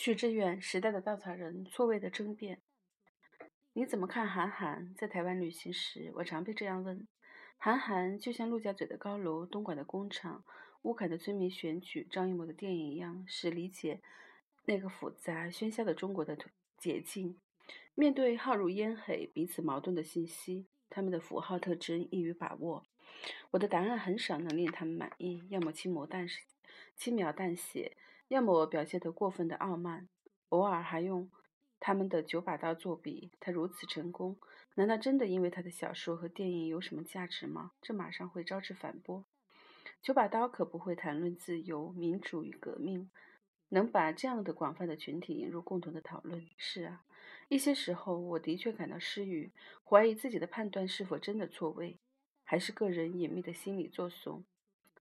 许志远，时代的稻草人，错位的争辩。你怎么看韩寒在台湾旅行时？我常被这样问。韩寒就像陆家嘴的高楼、东莞的工厂、乌坎的村民选举、张艺谋的电影一样，是理解那个复杂喧嚣的中国的捷径。面对浩如烟海、彼此矛盾的信息，他们的符号特征易于把握。我的答案很少能令他们满意，要么轻描淡。轻描淡写，要么表现得过分的傲慢，偶尔还用他们的九把刀作比。他如此成功，难道真的因为他的小说和电影有什么价值吗？这马上会招致反驳。九把刀可不会谈论自由、民主与革命，能把这样的广泛的群体引入共同的讨论。是啊，一些时候我的确感到失语，怀疑自己的判断是否真的错位，还是个人隐秘的心理作祟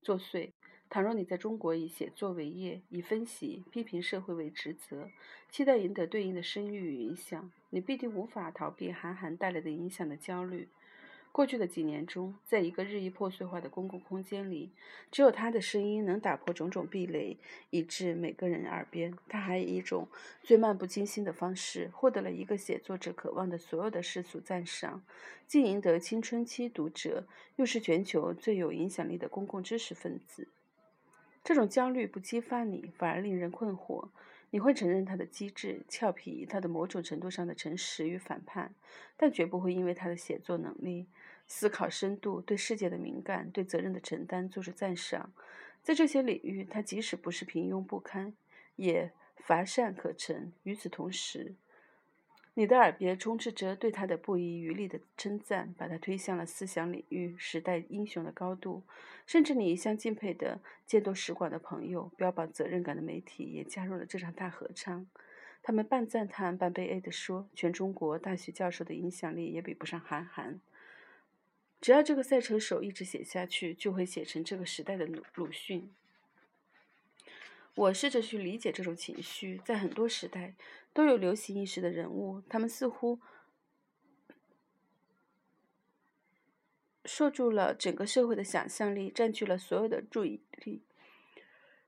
作祟。倘若你在中国以写作为业，以分析、批评社会为职责，期待赢得对应的声誉与影响，你必定无法逃避韩寒带来的影响的焦虑。过去的几年中，在一个日益破碎化的公共空间里，只有他的声音能打破种种壁垒，以致每个人耳边。他还以一种最漫不经心的方式，获得了一个写作者渴望的所有的世俗赞赏，既赢得青春期读者，又是全球最有影响力的公共知识分子。这种焦虑不激发你，反而令人困惑。你会承认他的机智、俏皮，他的某种程度上的诚实与反叛，但绝不会因为他的写作能力、思考深度、对世界的敏感、对责任的承担做出赞赏。在这些领域，他即使不是平庸不堪，也乏善可陈。与此同时，你的耳边充斥着对他的不遗余力的称赞，把他推向了思想领域、时代英雄的高度。甚至你一向敬佩的见多识广的朋友、标榜责任感的媒体，也加入了这场大合唱。他们半赞叹、半悲哀地说：“全中国大学教授的影响力也比不上韩寒。只要这个赛车手一直写下去，就会写成这个时代的鲁鲁迅。”我试着去理解这种情绪，在很多时代都有流行意识的人物，他们似乎受住了整个社会的想象力，占据了所有的注意力。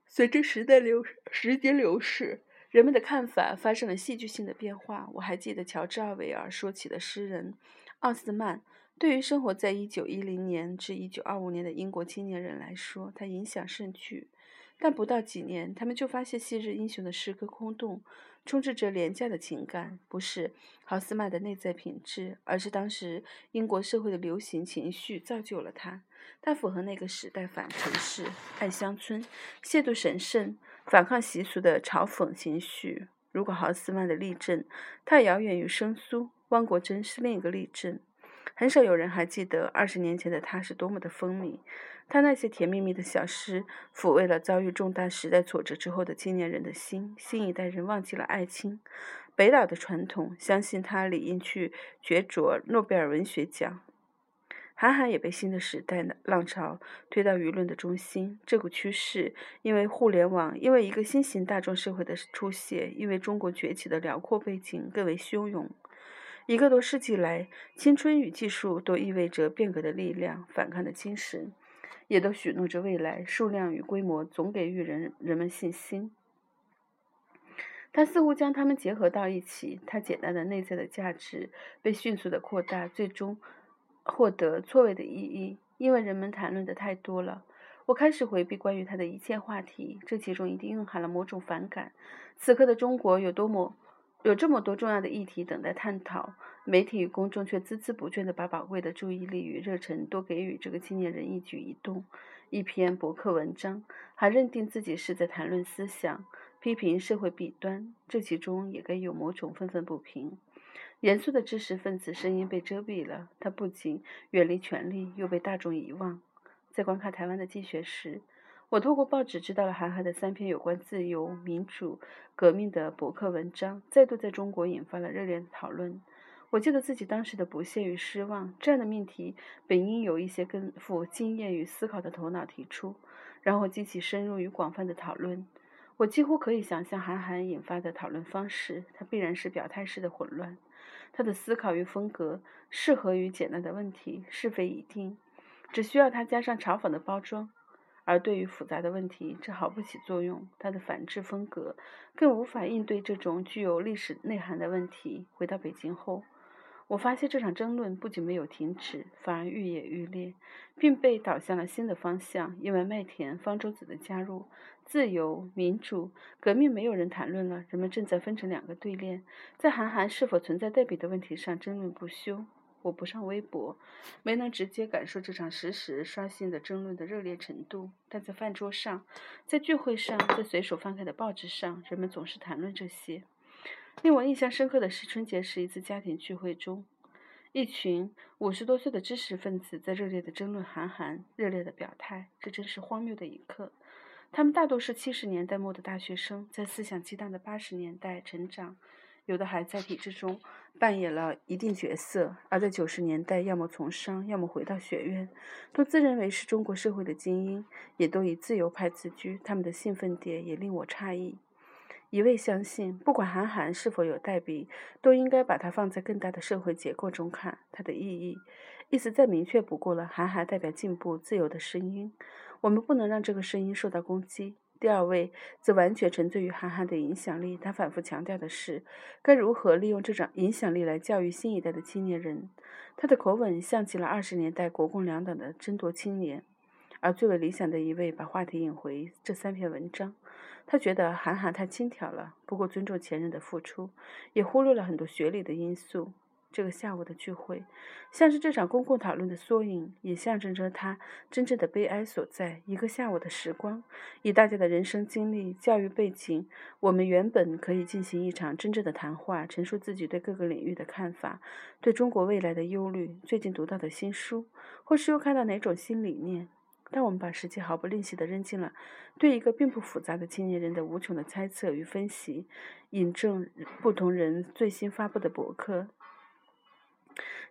随着时代流时间流逝，人们的看法发生了戏剧性的变化。我还记得乔治·奥威尔说起的诗人奥斯曼，对于生活在1910年至1925年的英国青年人来说，他影响甚巨。但不到几年，他们就发现昔日英雄的诗歌空洞，充斥着廉价的情感，不是豪斯曼的内在品质，而是当时英国社会的流行情绪造就了他。他符合那个时代反城市、爱乡村、亵渎神圣、反抗习俗的嘲讽情绪。如果豪斯曼的例证太遥远与生疏，汪国真是另一个例证。很少有人还记得二十年前的他是多么的风靡。他那些甜蜜蜜的小诗，抚慰了遭遇重大时代挫折之后的青年人的心。新一代人忘记了爱情、北岛的传统，相信他理应去角逐诺贝尔文学奖。韩寒也被新的时代的浪潮推到舆论的中心。这股趋势，因为互联网，因为一个新型大众社会的出现，因为中国崛起的辽阔背景更为汹涌。一个多世纪来，青春与技术都意味着变革的力量、反抗的精神，也都许诺着未来。数量与规模总给予人人们信心。他似乎将它们结合到一起，他简单的内在的价值被迅速的扩大，最终获得错位的意义。因为人们谈论的太多了，我开始回避关于他的一切话题。这其中一定蕴含了某种反感。此刻的中国有多么？有这么多重要的议题等待探讨，媒体与公众却孜孜不倦地把宝贵的注意力与热忱都给予这个青年人一举一动。一篇博客文章，还认定自己是在谈论思想，批评社会弊端，这其中也该有某种愤愤不平。严肃的知识分子声音被遮蔽了，他不仅远离权力，又被大众遗忘。在观看台湾的竞选时，我透过报纸知道了韩寒的三篇有关自由、民主、革命的博客文章，再度在中国引发了热烈的讨论。我记得自己当时的不屑与失望。这样的命题本应有一些更富经验与思考的头脑提出，然后激起深入与广泛的讨论。我几乎可以想象韩寒引发的讨论方式，他必然是表态式的混乱。他的思考与风格适合于简单的问题，是非已定，只需要他加上嘲讽的包装。而对于复杂的问题，这毫不起作用。他的反制风格更无法应对这种具有历史内涵的问题。回到北京后，我发现这场争论不仅没有停止，反而愈演愈烈，并被导向了新的方向。因为麦田、方舟子的加入，自由、民主、革命没有人谈论了，人们正在分成两个对立，在韩寒是否存在代笔的问题上争论不休。我不上微博，没能直接感受这场实时刷新的争论的热烈程度。但在饭桌上，在聚会上，在随手翻开的报纸上，人们总是谈论这些。令我印象深刻的是，春节时一次家庭聚会中，一群五十多岁的知识分子在热烈地争论韩寒，热烈地表态。这真是荒谬的一刻。他们大多是七十年代末的大学生，在思想激荡的八十年代成长。有的还在体制中扮演了一定角色，而在九十年代，要么从商，要么回到学院，都自认为是中国社会的精英，也都以自由派自居。他们的兴奋点也令我诧异。一味相信，不管韩寒是否有代笔，都应该把它放在更大的社会结构中看，它的意义，意思再明确不过了。韩寒代表进步、自由的声音，我们不能让这个声音受到攻击。第二位则完全沉醉于韩寒的影响力。他反复强调的是，该如何利用这种影响力来教育新一代的青年人。他的口吻像极了二十年代国共两党的争夺青年。而最为理想的一位把话题引回这三篇文章。他觉得韩寒太轻佻了，不够尊重前人的付出，也忽略了很多学历的因素。这个下午的聚会，像是这场公共讨论的缩影，也象征着他真正的悲哀所在。一个下午的时光，以大家的人生经历、教育背景，我们原本可以进行一场真正的谈话，陈述自己对各个领域的看法，对中国未来的忧虑，最近读到的新书，或是又看到哪种新理念。但我们把时间毫不吝惜地扔进了对一个并不复杂的青年人的无穷的猜测与分析，引证不同人最新发布的博客。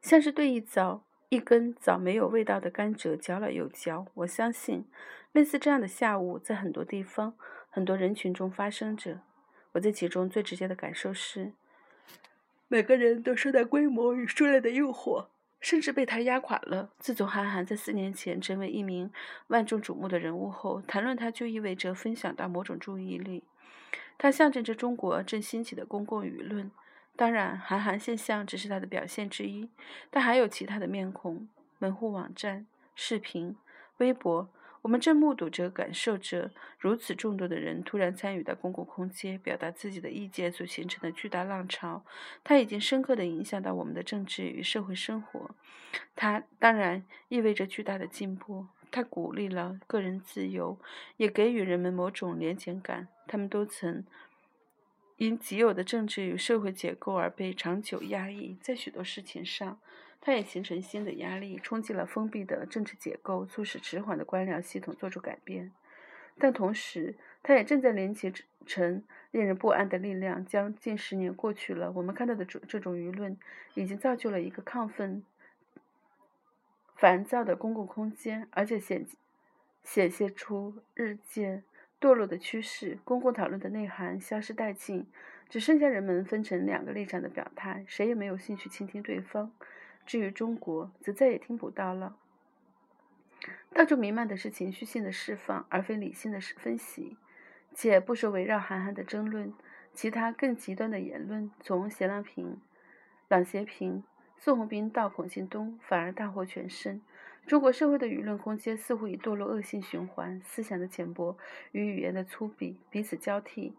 像是对一枣一根枣没有味道的甘蔗嚼了又嚼。我相信，类似这样的下午在很多地方、很多人群中发生着。我在其中最直接的感受是，每个人都受到规模与数量的诱惑，甚至被他压垮了。自从韩寒在四年前成为一名万众瞩目的人物后，谈论他就意味着分享到某种注意力，它象征着中国正兴起的公共舆论。当然，韩寒现象只是他的表现之一，但还有其他的面孔。门户网站、视频、微博，我们正目睹着、感受着如此众多的人突然参与到公共空间，表达自己的意见所形成的巨大浪潮。它已经深刻地影响到我们的政治与社会生活。它当然意味着巨大的进步。它鼓励了个人自由，也给予人们某种联结感。他们都曾。因既有的政治与社会结构而被长久压抑，在许多事情上，它也形成新的压力，冲击了封闭的政治结构，促使迟缓的官僚系统做出改变。但同时，它也正在连接成令人不安的力量。将近十年过去了，我们看到的这这种舆论，已经造就了一个亢奋、烦躁的公共空间，而且显显现出日渐。堕落的趋势，公共讨论的内涵消失殆尽，只剩下人们分成两个立场的表态，谁也没有兴趣倾听对方。至于中国，则再也听不到了。到处弥漫的是情绪性的释放，而非理性的分析。且不说围绕韩寒的争论，其他更极端的言论，从谢朗平、郎咸平、宋鸿兵到孔庆东，反而大获全胜。中国社会的舆论空间似乎已堕落恶性循环，思想的浅薄与语言的粗鄙彼此交替，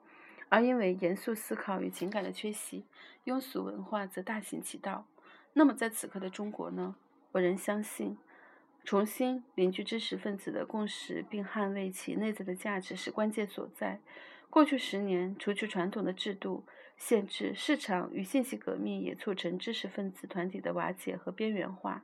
而因为严肃思考与情感的缺席，庸俗文化则大行其道。那么，在此刻的中国呢？我仍相信，重新凝聚知识分子的共识，并捍卫其内在的价值是关键所在。过去十年，除去传统的制度限制，市场与信息革命也促成知识分子团体的瓦解和边缘化。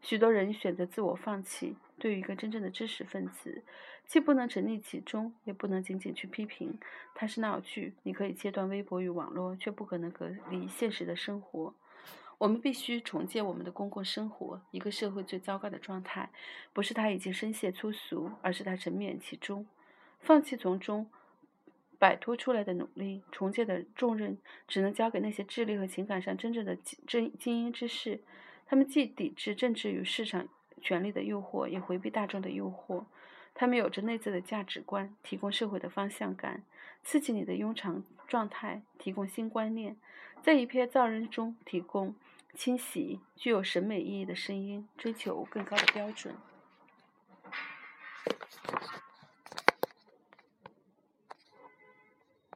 许多人选择自我放弃。对于一个真正的知识分子，既不能沉溺其中，也不能仅仅去批评它是闹剧。你可以切断微博与网络，却不可能隔离现实的生活。我们必须重建我们的公共生活。一个社会最糟糕的状态，不是它已经深陷粗俗，而是它沉湎其中，放弃从中摆脱出来的努力。重建的重任只能交给那些智力和情感上真正的精精英之士。他们既抵制政治与市场权力的诱惑，也回避大众的诱惑。他们有着内在的价值观，提供社会的方向感，刺激你的庸常状态，提供新观念，在一片噪音中提供清晰、具有审美意义的声音，追求更高的标准。